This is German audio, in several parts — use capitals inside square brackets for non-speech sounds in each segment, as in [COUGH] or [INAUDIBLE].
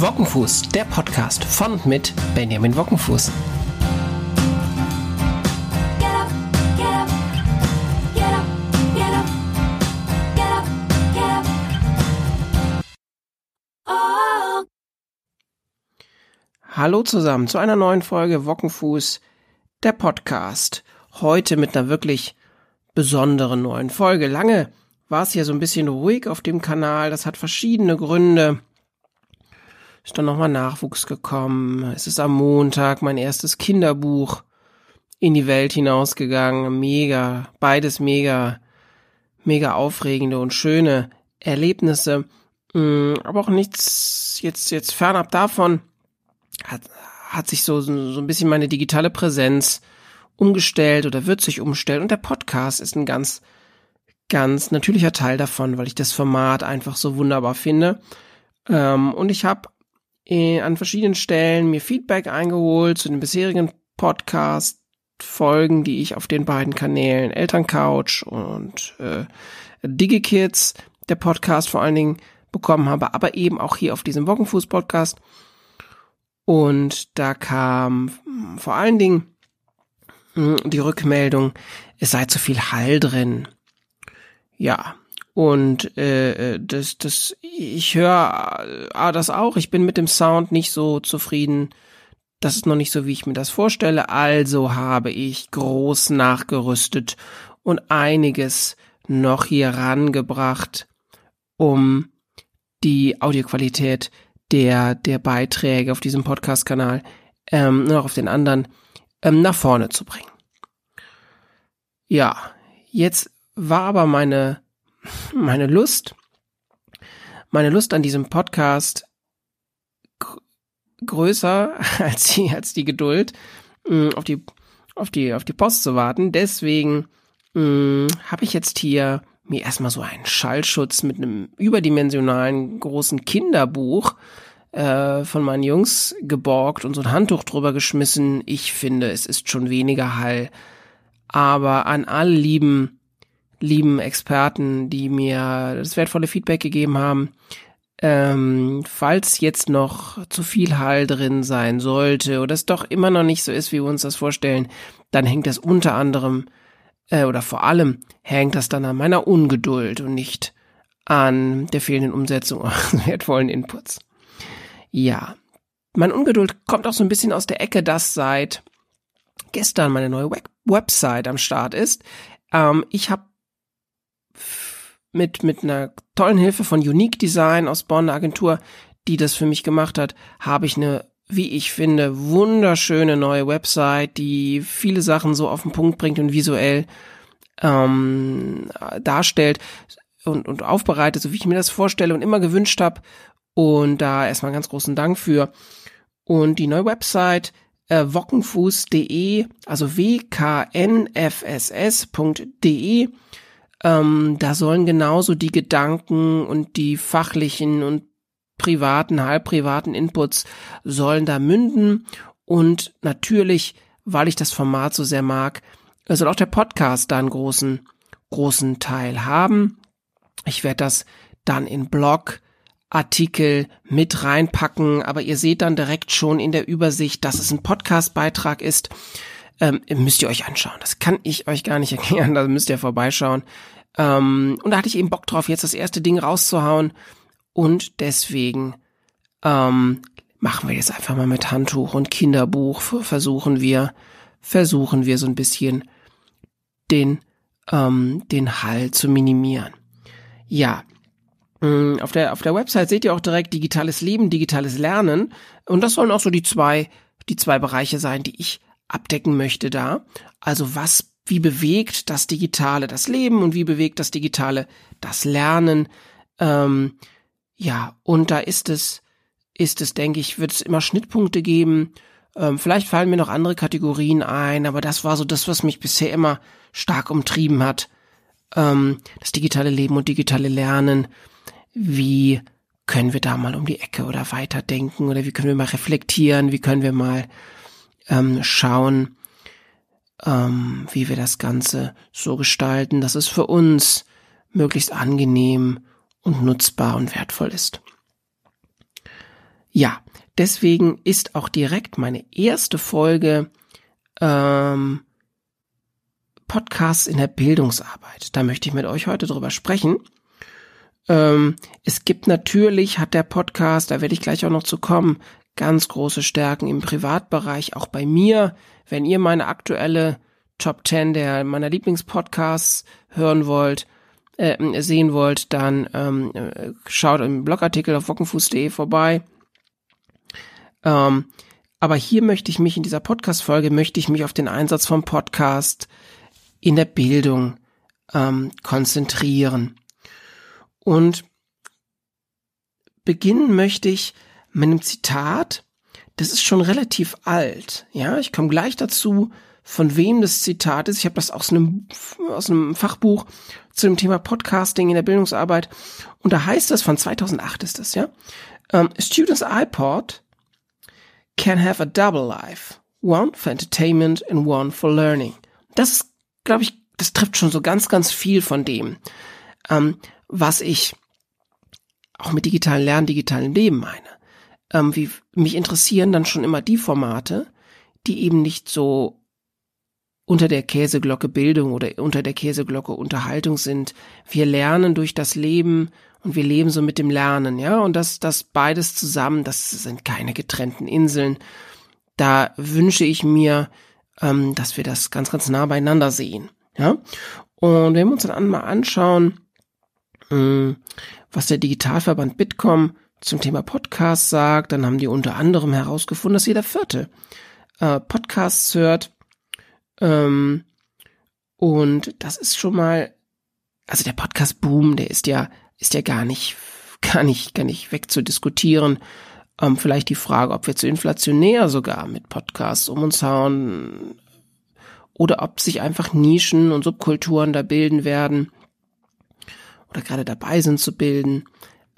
Wockenfuß, der Podcast von und mit Benjamin Wockenfuß. Hallo zusammen zu einer neuen Folge Wockenfuß, der Podcast. Heute mit einer wirklich besonderen neuen Folge. Lange war es hier so ein bisschen ruhig auf dem Kanal. Das hat verschiedene Gründe ist dann nochmal Nachwuchs gekommen. Es ist am Montag mein erstes Kinderbuch in die Welt hinausgegangen. Mega, beides mega, mega aufregende und schöne Erlebnisse. Mm, aber auch nichts jetzt, jetzt fernab davon hat, hat sich so, so ein bisschen meine digitale Präsenz umgestellt oder wird sich umstellen. Und der Podcast ist ein ganz, ganz natürlicher Teil davon, weil ich das Format einfach so wunderbar finde. Ähm, und ich habe an verschiedenen Stellen mir Feedback eingeholt zu den bisherigen Podcast-Folgen, die ich auf den beiden Kanälen Elterncouch und äh, DigiKids, der Podcast vor allen Dingen, bekommen habe, aber eben auch hier auf diesem Wochenfuß-Podcast. Und da kam vor allen Dingen hm, die Rückmeldung, es sei zu viel Hall drin. Ja, und äh, äh, das, das, ich höre äh, das auch. Ich bin mit dem Sound nicht so zufrieden. Das ist noch nicht so, wie ich mir das vorstelle. Also habe ich groß nachgerüstet und einiges noch hier rangebracht, um die Audioqualität der, der Beiträge auf diesem Podcast-Kanal ähm, und auch auf den anderen ähm, nach vorne zu bringen. Ja, jetzt war aber meine meine Lust, meine Lust an diesem Podcast größer [LAUGHS] als die, als die Geduld, mm, auf die, auf die, auf die Post zu warten. Deswegen mm, habe ich jetzt hier mir erstmal so einen Schallschutz mit einem überdimensionalen großen Kinderbuch äh, von meinen Jungs geborgt und so ein Handtuch drüber geschmissen. Ich finde, es ist schon weniger Hall. Aber an alle lieben lieben Experten, die mir das wertvolle Feedback gegeben haben. Ähm, falls jetzt noch zu viel Hall drin sein sollte oder es doch immer noch nicht so ist, wie wir uns das vorstellen, dann hängt das unter anderem äh, oder vor allem hängt das dann an meiner Ungeduld und nicht an der fehlenden Umsetzung [LAUGHS] eures wertvollen Inputs. Ja, meine Ungeduld kommt auch so ein bisschen aus der Ecke, dass seit gestern meine neue Web Website am Start ist. Ähm, ich habe mit, mit einer tollen Hilfe von Unique Design aus Bonn, Agentur, die das für mich gemacht hat, habe ich eine, wie ich finde, wunderschöne neue Website, die viele Sachen so auf den Punkt bringt und visuell ähm, darstellt und, und aufbereitet, so wie ich mir das vorstelle und immer gewünscht habe. Und da erstmal ganz großen Dank für. Und die neue Website äh, wockenfuß.de, also w-k-n-f-s-s.de ähm, da sollen genauso die Gedanken und die fachlichen und privaten, halbprivaten Inputs sollen da münden. Und natürlich, weil ich das Format so sehr mag, soll auch der Podcast da einen großen, großen Teil haben. Ich werde das dann in Blog, Artikel mit reinpacken, aber ihr seht dann direkt schon in der Übersicht, dass es ein Podcast-Beitrag ist ähm, müsst ihr euch anschauen. Das kann ich euch gar nicht [LAUGHS] erklären, da müsst ihr vorbeischauen. Ähm, und da hatte ich eben Bock drauf, jetzt das erste Ding rauszuhauen. Und deswegen ähm, machen wir jetzt einfach mal mit Handtuch und Kinderbuch. Versuchen wir, versuchen wir so ein bisschen den, ähm, den Hall zu minimieren. Ja, mm, auf der, auf der Website seht ihr auch direkt digitales Leben, digitales Lernen. Und das sollen auch so die zwei, die zwei Bereiche sein, die ich abdecken möchte da. Also was, wie bewegt das Digitale das Leben und wie bewegt das Digitale das Lernen? Ähm, ja, und da ist es, ist es, denke ich, wird es immer Schnittpunkte geben. Ähm, vielleicht fallen mir noch andere Kategorien ein, aber das war so das, was mich bisher immer stark umtrieben hat. Ähm, das digitale Leben und digitale Lernen. Wie können wir da mal um die Ecke oder weiterdenken oder wie können wir mal reflektieren? Wie können wir mal ähm, schauen, ähm, wie wir das Ganze so gestalten, dass es für uns möglichst angenehm und nutzbar und wertvoll ist. Ja, deswegen ist auch direkt meine erste Folge ähm, Podcasts in der Bildungsarbeit. Da möchte ich mit euch heute drüber sprechen. Ähm, es gibt natürlich, hat der Podcast, da werde ich gleich auch noch zu kommen, ganz große Stärken im Privatbereich, auch bei mir. Wenn ihr meine aktuelle Top 10 der meiner Lieblingspodcasts hören wollt, äh, sehen wollt, dann ähm, äh, schaut im Blogartikel auf wockenfuß.de vorbei. Ähm, aber hier möchte ich mich in dieser Podcast-Folge möchte ich mich auf den Einsatz vom Podcast in der Bildung ähm, konzentrieren. Und beginnen möchte ich mit einem Zitat. Das ist schon relativ alt. Ja, ich komme gleich dazu, von wem das Zitat ist. Ich habe das aus einem, aus einem Fachbuch zu dem Thema Podcasting in der Bildungsarbeit. Und da heißt es, von 2008 ist das, ja. Um, Students iPod can have a double life. One for entertainment and one for learning. Das ist, glaube ich, das trifft schon so ganz, ganz viel von dem, ähm, was ich auch mit digitalen Lernen, digitalen Leben meine. Ähm, wie mich interessieren dann schon immer die Formate, die eben nicht so unter der Käseglocke Bildung oder unter der Käseglocke Unterhaltung sind. Wir lernen durch das Leben und wir leben so mit dem Lernen, ja, und das, das beides zusammen, das sind keine getrennten Inseln. Da wünsche ich mir, ähm, dass wir das ganz, ganz nah beieinander sehen, ja. Und wenn wir uns dann mal anschauen, ähm, was der Digitalverband Bitkom zum Thema Podcast sagt, dann haben die unter anderem herausgefunden, dass jeder Vierte äh, Podcasts hört ähm, und das ist schon mal, also der Podcast-Boom, der ist ja, ist ja gar nicht, gar nicht, gar nicht wegzudiskutieren. Ähm, vielleicht die Frage, ob wir zu inflationär sogar mit Podcasts um uns hauen oder ob sich einfach Nischen und Subkulturen da bilden werden oder gerade dabei sind zu bilden.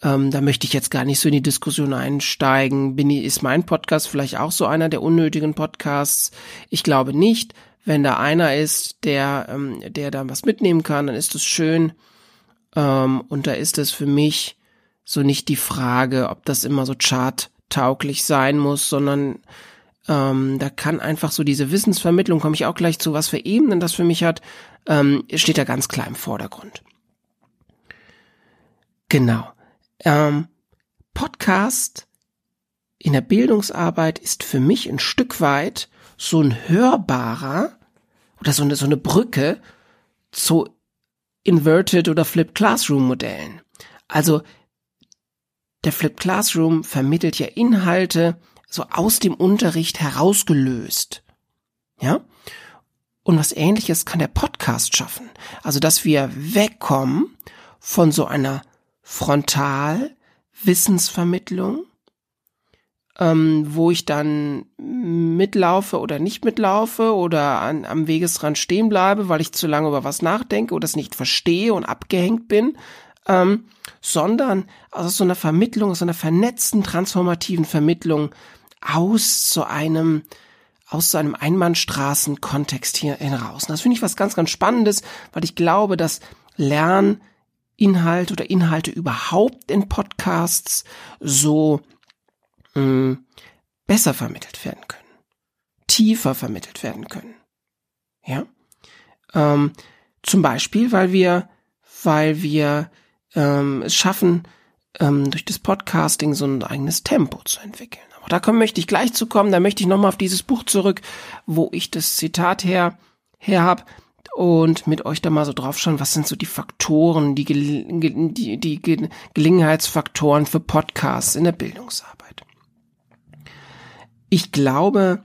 Ähm, da möchte ich jetzt gar nicht so in die Diskussion einsteigen. Bin, ist mein Podcast vielleicht auch so einer der unnötigen Podcasts? Ich glaube nicht. Wenn da einer ist, der, ähm, der da was mitnehmen kann, dann ist es schön. Ähm, und da ist es für mich so nicht die Frage, ob das immer so charttauglich sein muss, sondern ähm, da kann einfach so diese Wissensvermittlung, komme ich auch gleich zu, was für Ebenen das für mich hat, ähm, steht da ganz klar im Vordergrund. Genau. Ähm, Podcast in der Bildungsarbeit ist für mich ein Stück weit so ein hörbarer oder so eine, so eine Brücke zu Inverted oder Flipped Classroom Modellen. Also der Flipped Classroom vermittelt ja Inhalte so aus dem Unterricht herausgelöst. Ja? Und was ähnliches kann der Podcast schaffen. Also, dass wir wegkommen von so einer Frontal Wissensvermittlung ähm, wo ich dann mitlaufe oder nicht mitlaufe oder an, am Wegesrand stehen bleibe, weil ich zu lange über was nachdenke oder es nicht verstehe und abgehängt bin, ähm, sondern aus so einer Vermittlung, aus einer vernetzten, transformativen Vermittlung aus so einem aus so einem Einbahnstraßenkontext hier heraus. Und das finde ich was ganz, ganz Spannendes, weil ich glaube, dass Lerninhalt oder Inhalte überhaupt in Podcasts so mh, besser vermittelt werden können, tiefer vermittelt werden können. Ja, ähm, zum Beispiel, weil wir, weil wir ähm, es schaffen, ähm, durch das Podcasting so ein eigenes Tempo zu entwickeln. Aber da komm, möchte ich gleich zu kommen. Da möchte ich nochmal auf dieses Buch zurück, wo ich das Zitat her her hab und mit euch da mal so drauf schauen, was sind so die Faktoren, die, die, die Gelegenheitsfaktoren für Podcasts in der Bildungsarbeit ich glaube,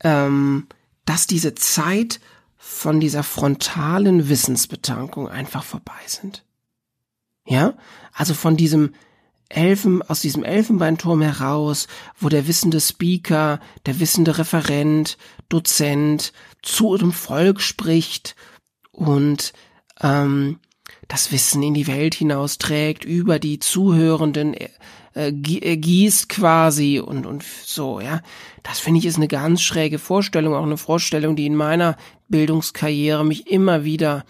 ähm, dass diese Zeit von dieser frontalen Wissensbetankung einfach vorbei sind. Ja, also von diesem Elfen, aus diesem Elfenbeinturm heraus, wo der wissende Speaker, der wissende Referent, Dozent zu dem Volk spricht und ähm, das Wissen in die Welt hinausträgt, über die Zuhörenden äh, äh, gießt quasi und, und so, ja. Das finde ich ist eine ganz schräge Vorstellung, auch eine Vorstellung, die in meiner Bildungskarriere mich immer wieder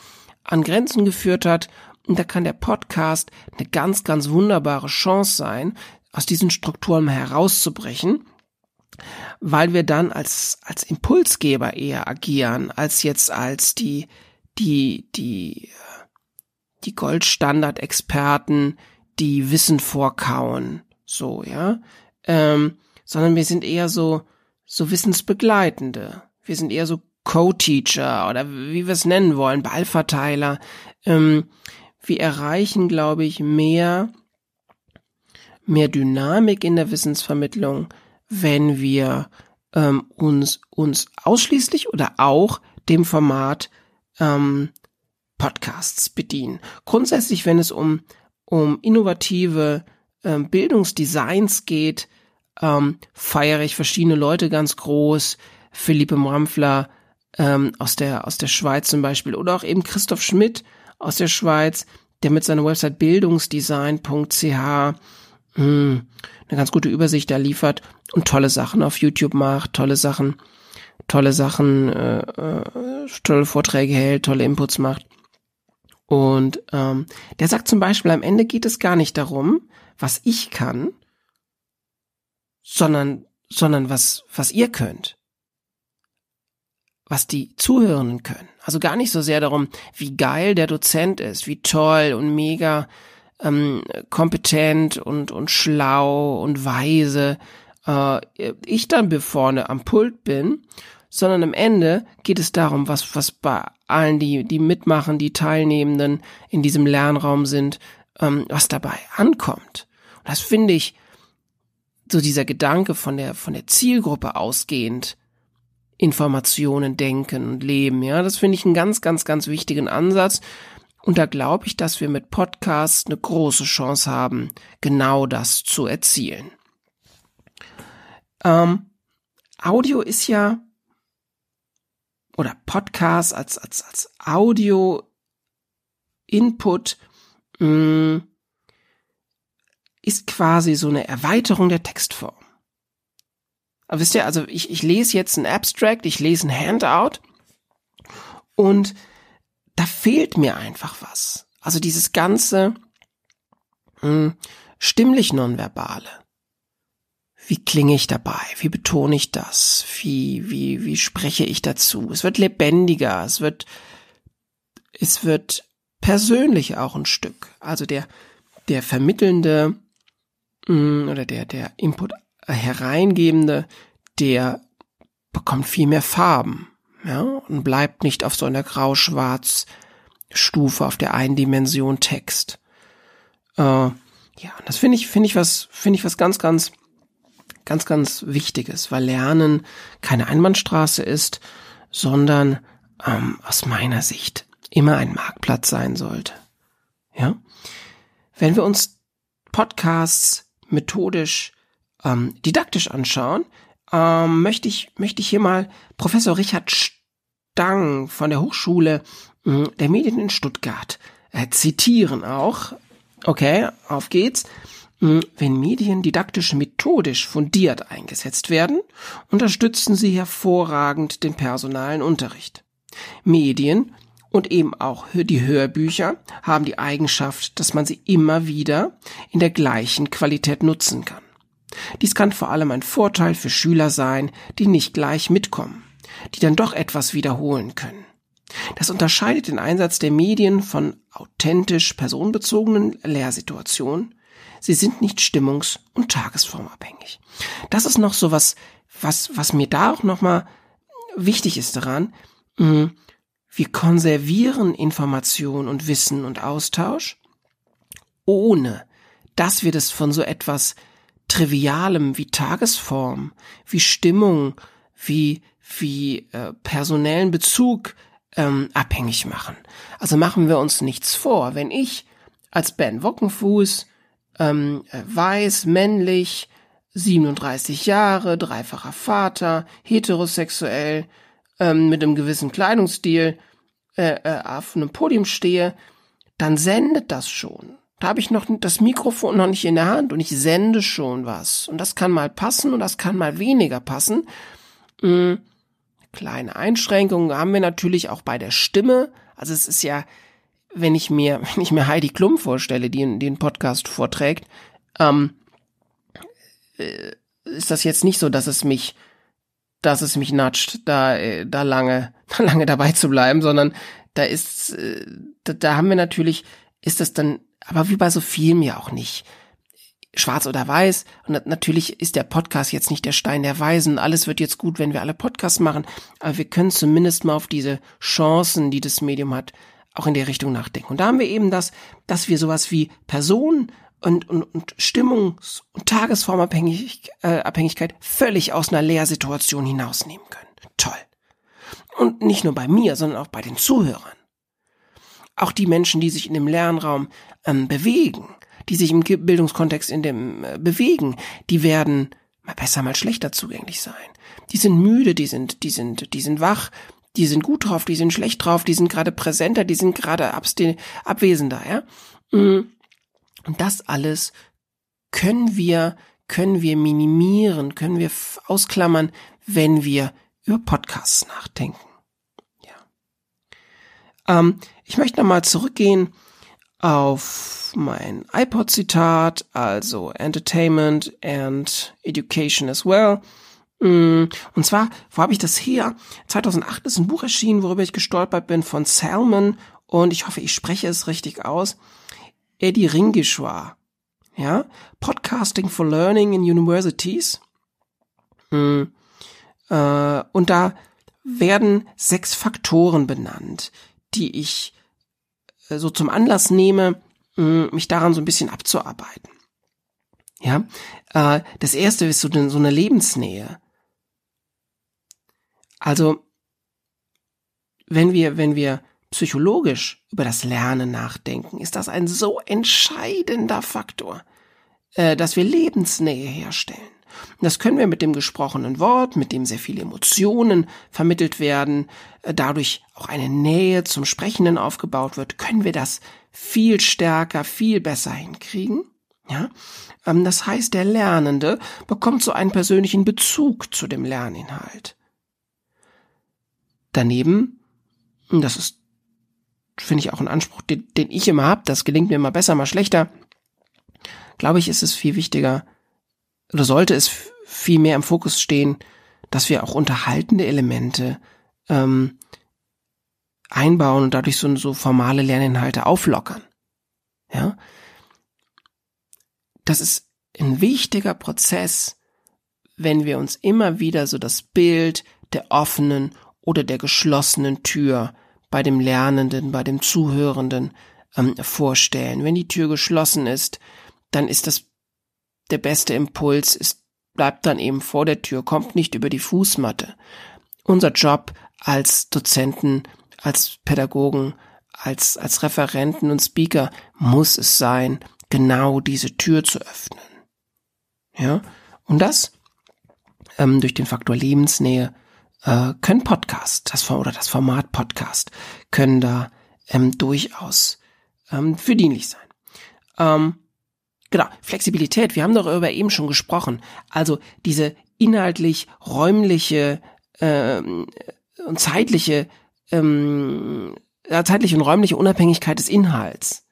an Grenzen geführt hat. Und da kann der Podcast eine ganz, ganz wunderbare Chance sein, aus diesen Strukturen herauszubrechen, weil wir dann als, als Impulsgeber eher agieren, als jetzt als die, die, die, die Goldstandard-Experten, die Wissen vorkauen, so, ja, ähm, sondern wir sind eher so, so Wissensbegleitende. Wir sind eher so Co-Teacher oder wie wir es nennen wollen, Ballverteiler. Ähm, wir erreichen, glaube ich, mehr, mehr Dynamik in der Wissensvermittlung, wenn wir ähm, uns, uns ausschließlich oder auch dem Format ähm, Podcasts bedienen. Grundsätzlich, wenn es um, um innovative ähm, Bildungsdesigns geht, ähm, feiere ich verschiedene Leute ganz groß. Philippe Mramfler ähm, aus der aus der Schweiz zum Beispiel oder auch eben Christoph Schmidt aus der Schweiz, der mit seiner Website bildungsdesign.ch mh, hm, eine ganz gute Übersicht da liefert und tolle Sachen auf YouTube macht, tolle Sachen, tolle Sachen, äh, äh, tolle Vorträge hält, tolle Inputs macht. Und ähm, der sagt zum Beispiel, am Ende geht es gar nicht darum, was ich kann, sondern, sondern was, was ihr könnt. Was die Zuhörenden können. Also gar nicht so sehr darum, wie geil der Dozent ist, wie toll und mega ähm, kompetent und, und schlau und weise äh, ich dann vorne am Pult bin, sondern am Ende geht es darum, was, was bei allen, die, die mitmachen, die Teilnehmenden in diesem Lernraum sind, ähm, was dabei ankommt. Und das finde ich, so dieser Gedanke von der, von der Zielgruppe ausgehend, Informationen denken und leben, ja, das finde ich einen ganz, ganz, ganz wichtigen Ansatz. Und da glaube ich, dass wir mit Podcasts eine große Chance haben, genau das zu erzielen. Ähm, Audio ist ja oder Podcast als, als, als Audio-Input mm, ist quasi so eine Erweiterung der Textform. Aber wisst ihr, also ich, ich lese jetzt ein Abstract, ich lese ein Handout und da fehlt mir einfach was. Also dieses ganze mh, mm, stimmlich nonverbale wie klinge ich dabei? Wie betone ich das? Wie, wie, wie spreche ich dazu? Es wird lebendiger, es wird, es wird persönlich auch ein Stück. Also der, der vermittelnde mm, oder der, der Input hereingebende, der bekommt viel mehr Farben, ja, und bleibt nicht auf so einer grau-schwarz Stufe auf der einen Dimension Text. Äh, ja, das finde ich, finde ich was, finde ich was ganz, ganz ganz, ganz wichtig ist, weil Lernen keine Einbahnstraße ist, sondern ähm, aus meiner Sicht immer ein Marktplatz sein sollte. Ja, wenn wir uns Podcasts methodisch, ähm, didaktisch anschauen, ähm, möchte ich möchte ich hier mal Professor Richard Stang von der Hochschule äh, der Medien in Stuttgart äh, zitieren auch. Okay, auf geht's. Hm, wenn Medien didaktisch methodisch fundiert eingesetzt werden, unterstützen sie hervorragend den personalen Unterricht. Medien und eben auch die Hörbücher haben die Eigenschaft, dass man sie immer wieder in der gleichen Qualität nutzen kann. Dies kann vor allem ein Vorteil für Schüler sein, die nicht gleich mitkommen, die dann doch etwas wiederholen können. Das unterscheidet den Einsatz der Medien von authentisch personenbezogenen Lehrsituationen Sie sind nicht stimmungs- und tagesformabhängig. Das ist noch so was, was, was mir da auch nochmal wichtig ist daran. Hm, wir konservieren Information und Wissen und Austausch, ohne dass wir das von so etwas Trivialem wie Tagesform, wie Stimmung, wie, wie äh, personellen Bezug ähm, abhängig machen. Also machen wir uns nichts vor. Wenn ich als Ben Wockenfuß ähm, weiß, männlich, 37 Jahre, dreifacher Vater, heterosexuell, ähm, mit einem gewissen Kleidungsstil äh, äh, auf einem Podium stehe, dann sendet das schon. Da habe ich noch das Mikrofon noch nicht in der Hand und ich sende schon was. Und das kann mal passen und das kann mal weniger passen. Mhm. Kleine Einschränkungen haben wir natürlich auch bei der Stimme. Also es ist ja wenn ich mir, [LAUGHS] wenn ich mir Heidi Klum vorstelle, die, einen Podcast vorträgt, ähm, äh, ist das jetzt nicht so, dass es mich, dass es mich natscht, da, äh, da lange, [LAUGHS] da lange dabei zu bleiben, sondern da ist, äh, da, da haben wir natürlich, ist das dann, aber wie bei so vielen ja auch nicht schwarz oder weiß. Und natürlich ist der Podcast jetzt nicht der Stein der Weisen. Alles wird jetzt gut, wenn wir alle Podcasts machen. Aber wir können zumindest mal auf diese Chancen, die das Medium hat, auch in der Richtung nachdenken. Und da haben wir eben das, dass wir sowas wie Person und, und, und Stimmungs- und Tagesformabhängigkeit äh, völlig aus einer Lehrsituation hinausnehmen können. Toll. Und nicht nur bei mir, sondern auch bei den Zuhörern. Auch die Menschen, die sich in dem Lernraum ähm, bewegen, die sich im Bildungskontext in dem äh, bewegen, die werden mal besser, mal schlechter zugänglich sein. Die sind müde, die sind, die sind, die sind wach, die sind gut drauf, die sind schlecht drauf, die sind gerade präsenter, die sind gerade abwesender, ja. Mm. Und das alles können wir, können wir minimieren, können wir ausklammern, wenn wir über Podcasts nachdenken. Ja. Ähm, ich möchte nochmal zurückgehen auf mein iPod-Zitat, also Entertainment and Education as well. Mm, und zwar, wo habe ich das her? 2008 ist ein Buch erschienen, worüber ich gestolpert bin, von Salmon und ich hoffe, ich spreche es richtig aus. Eddie Ringishwa. Ja, Podcasting for Learning in Universities. Mm, äh, und da werden sechs Faktoren benannt, die ich so zum Anlass nehme, mich daran so ein bisschen abzuarbeiten. Ja, äh, das erste ist so eine Lebensnähe. Also, wenn wir, wenn wir psychologisch über das Lernen nachdenken, ist das ein so entscheidender Faktor, äh, dass wir Lebensnähe herstellen. Das können wir mit dem gesprochenen Wort, mit dem sehr viele Emotionen vermittelt werden, äh, dadurch auch eine Nähe zum Sprechenden aufgebaut wird, können wir das viel stärker, viel besser hinkriegen. Ja, ähm, das heißt, der Lernende bekommt so einen persönlichen Bezug zu dem Lerninhalt. Daneben, das ist, finde ich auch ein Anspruch, den, den ich immer habe, das gelingt mir immer besser, mal schlechter, glaube ich, ist es viel wichtiger, oder sollte es viel mehr im Fokus stehen, dass wir auch unterhaltende Elemente ähm, einbauen und dadurch so, so formale Lerninhalte auflockern. Ja, das ist ein wichtiger Prozess, wenn wir uns immer wieder so das Bild der offenen oder der geschlossenen Tür bei dem Lernenden, bei dem Zuhörenden ähm, vorstellen. Wenn die Tür geschlossen ist, dann ist das der beste Impuls, ist, bleibt dann eben vor der Tür, kommt nicht über die Fußmatte. Unser Job als Dozenten, als Pädagogen, als, als Referenten und Speaker muss es sein, genau diese Tür zu öffnen. Ja, und das ähm, durch den Faktor Lebensnähe äh, können Podcast, das oder das Format Podcast können da ähm, durchaus ähm, für dienlich sein. Ähm, genau, Flexibilität, wir haben darüber eben schon gesprochen. Also diese inhaltlich räumliche ähm, und zeitliche ähm, zeitliche und räumliche Unabhängigkeit des Inhalts.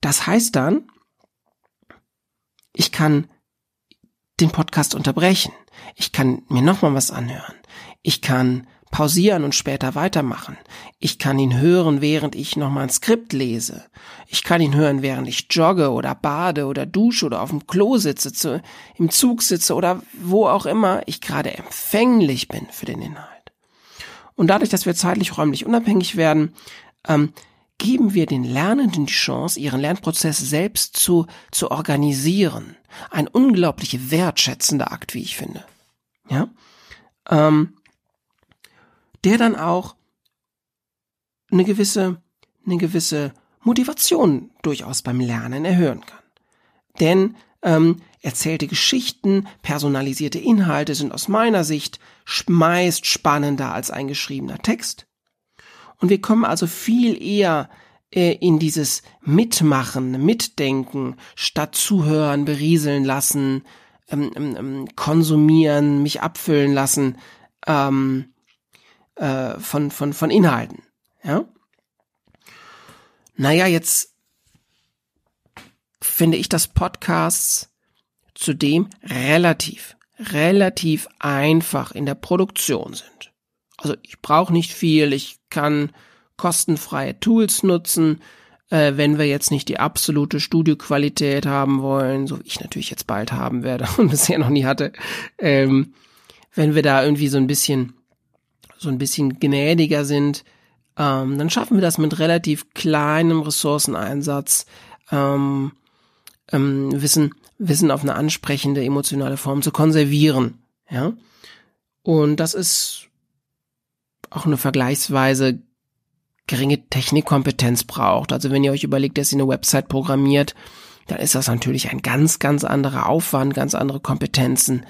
Das heißt dann, ich kann den Podcast unterbrechen. Ich kann mir nochmal was anhören. Ich kann pausieren und später weitermachen. Ich kann ihn hören, während ich nochmal ein Skript lese. Ich kann ihn hören, während ich jogge oder bade oder dusche oder auf dem Klo sitze, zu, im Zug sitze oder wo auch immer ich gerade empfänglich bin für den Inhalt. Und dadurch, dass wir zeitlich räumlich unabhängig werden, ähm, geben wir den Lernenden die Chance, ihren Lernprozess selbst zu, zu organisieren. Ein unglaublich wertschätzender Akt, wie ich finde. Ja, ähm, der dann auch eine gewisse, eine gewisse Motivation durchaus beim Lernen erhöhen kann. Denn ähm, erzählte Geschichten, personalisierte Inhalte sind aus meiner Sicht meist spannender als ein geschriebener Text. Und wir kommen also viel eher äh, in dieses Mitmachen, Mitdenken, statt zuhören, berieseln lassen, ähm, ähm, ähm, konsumieren, mich abfüllen lassen ähm, äh, von, von, von Inhalten. Ja? Naja, jetzt finde ich, dass Podcasts zudem relativ, relativ einfach in der Produktion sind. Also ich brauche nicht viel, ich kann kostenfreie Tools nutzen, äh, wenn wir jetzt nicht die absolute Studioqualität haben wollen, so wie ich natürlich jetzt bald haben werde [LAUGHS] und bisher noch nie hatte, ähm, wenn wir da irgendwie so ein bisschen so ein bisschen gnädiger sind, ähm, dann schaffen wir das mit relativ kleinem Ressourceneinsatz, ähm, ähm, Wissen, Wissen auf eine ansprechende emotionale Form zu konservieren. Ja, und das ist auch eine vergleichsweise geringe Technikkompetenz braucht. Also wenn ihr euch überlegt, dass ihr eine Website programmiert, dann ist das natürlich ein ganz, ganz anderer Aufwand, ganz andere Kompetenzen,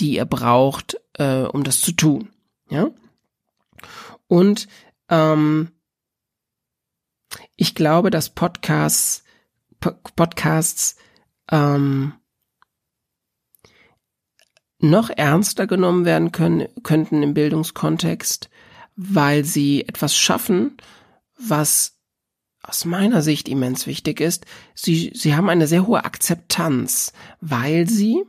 die ihr braucht, äh, um das zu tun. Ja. Und ähm, ich glaube, dass Podcasts, Podcasts ähm, noch ernster genommen werden können, könnten im Bildungskontext, weil sie etwas schaffen, was aus meiner Sicht immens wichtig ist. Sie, sie haben eine sehr hohe Akzeptanz, weil sie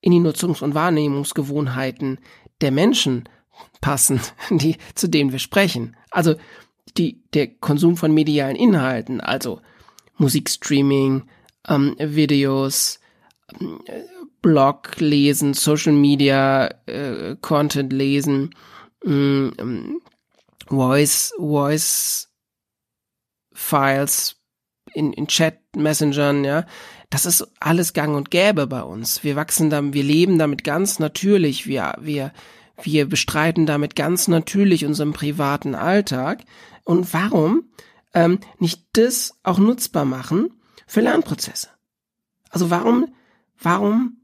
in die Nutzungs- und Wahrnehmungsgewohnheiten der Menschen passen, [LAUGHS] die, zu denen wir sprechen. Also die, der Konsum von medialen Inhalten, also Musikstreaming, ähm, Videos, ähm, Blog lesen, Social Media äh, Content lesen, ähm, Voice, Voice Files in, in Chat Messengern, ja. Das ist alles gang und gäbe bei uns. Wir wachsen da, wir leben damit ganz natürlich. Wir, wir, wir bestreiten damit ganz natürlich unseren privaten Alltag. Und warum ähm, nicht das auch nutzbar machen für Lernprozesse? Also warum, warum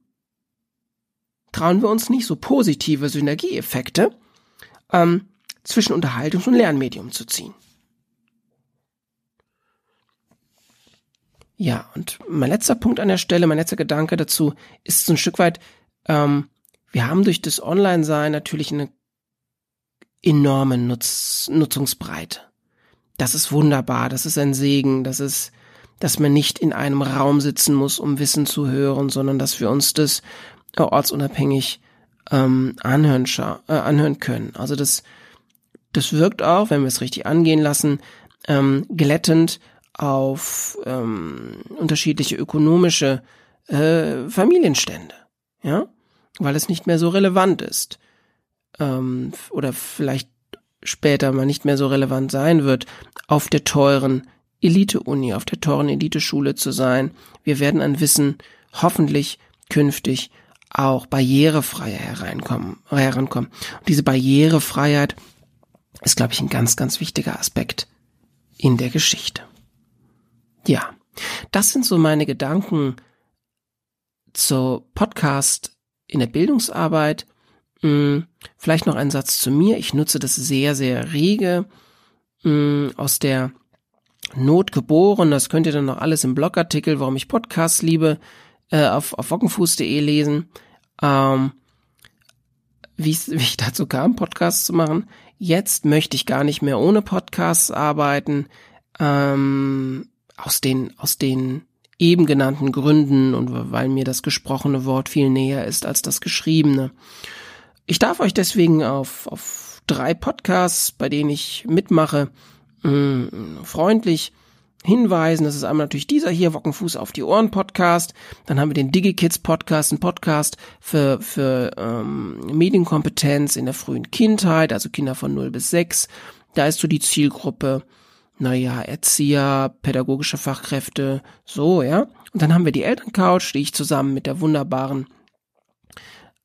trauen wir uns nicht so positive Synergieeffekte ähm, zwischen Unterhaltungs- und Lernmedium zu ziehen? Ja, und mein letzter Punkt an der Stelle, mein letzter Gedanke dazu ist so ein Stück weit, ähm, wir haben durch das Online-Sein natürlich eine enorme Nutz Nutzungsbreite. Das ist wunderbar, das ist ein Segen, das ist, dass man nicht in einem Raum sitzen muss, um Wissen zu hören, sondern dass wir uns das ortsunabhängig ähm, anhören, äh, anhören können. Also das, das wirkt auch, wenn wir es richtig angehen lassen, ähm, glättend auf ähm, unterschiedliche ökonomische äh, Familienstände. Ja, weil es nicht mehr so relevant ist ähm, oder vielleicht später mal nicht mehr so relevant sein wird, auf der teuren Elite-Uni, auf der teuren Eliteschule zu sein. Wir werden an Wissen hoffentlich künftig auch barrierefreier hereinkommen, herankommen. Und diese Barrierefreiheit ist, glaube ich, ein ganz, ganz wichtiger Aspekt in der Geschichte. Ja, das sind so meine Gedanken zur Podcast in der Bildungsarbeit. Hm, vielleicht noch ein Satz zu mir. Ich nutze das sehr, sehr rege hm, aus der Not geboren. Das könnt ihr dann noch alles im Blogartikel, warum ich Podcasts liebe, äh, auf, auf wockenfuß.de lesen. Ähm, wie, [LAUGHS] wie ich dazu kam, Podcasts zu machen. Jetzt möchte ich gar nicht mehr ohne Podcasts arbeiten. Ähm, aus den, aus den eben genannten Gründen und weil mir das gesprochene Wort viel näher ist als das geschriebene. Ich darf euch deswegen auf, auf drei Podcasts, bei denen ich mitmache, mh, mm, freundlich hinweisen. Das ist einmal natürlich dieser hier, Wockenfuß auf die Ohren Podcast. Dann haben wir den DigiKids Podcast, ein Podcast für, für ähm, Medienkompetenz in der frühen Kindheit, also Kinder von 0 bis 6. Da ist so die Zielgruppe naja, Erzieher, pädagogische Fachkräfte, so, ja. Und dann haben wir die Elterncouch, die ich zusammen mit der wunderbaren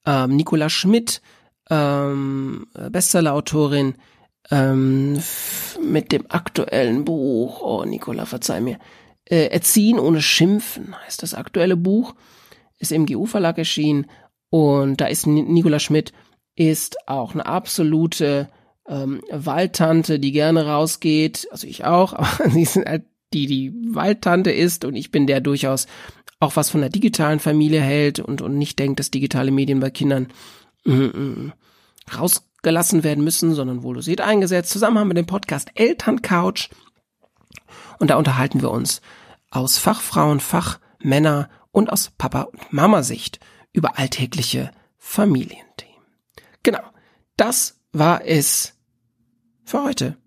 ähm, Nicola Schmidt, ähm, Bestsellerautorin, ähm, mit dem aktuellen Buch, oh Nicola, verzeih mir, äh, Erziehen ohne Schimpfen heißt das aktuelle Buch, ist im GU Verlag erschienen und da ist Nicola Schmidt ist auch eine absolute ähm, Waldtante, die gerne rausgeht, also ich auch, [LAUGHS] aber sie sind halt die, die Waldtante ist und ich bin der durchaus auch was von der digitalen Familie hält und, und nicht denkt, dass digitale Medien bei Kindern mm, mm, rausgelassen werden müssen, sondern wohl seht eingesetzt. Zusammen haben wir den Podcast Elterncouch und da unterhalten wir uns aus Fachfrauen, Fachmänner und aus Papa- und Mama-Sicht über alltägliche Familienthemen. Genau, das war es für heute.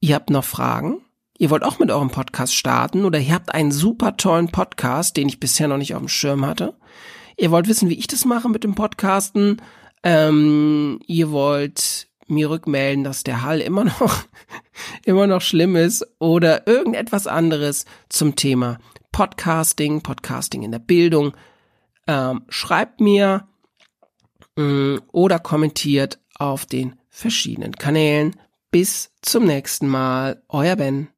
Ihr habt noch Fragen? Ihr wollt auch mit eurem Podcast starten oder ihr habt einen super tollen Podcast, den ich bisher noch nicht auf dem Schirm hatte. Ihr wollt wissen, wie ich das mache mit dem Podcasten. Ähm, ihr wollt mir rückmelden, dass der Hall immer noch, [LAUGHS] immer noch schlimm ist oder irgendetwas anderes zum Thema Podcasting, Podcasting in der Bildung. Ähm, schreibt mir äh, oder kommentiert auf den verschiedenen Kanälen. Bis zum nächsten Mal, euer Ben.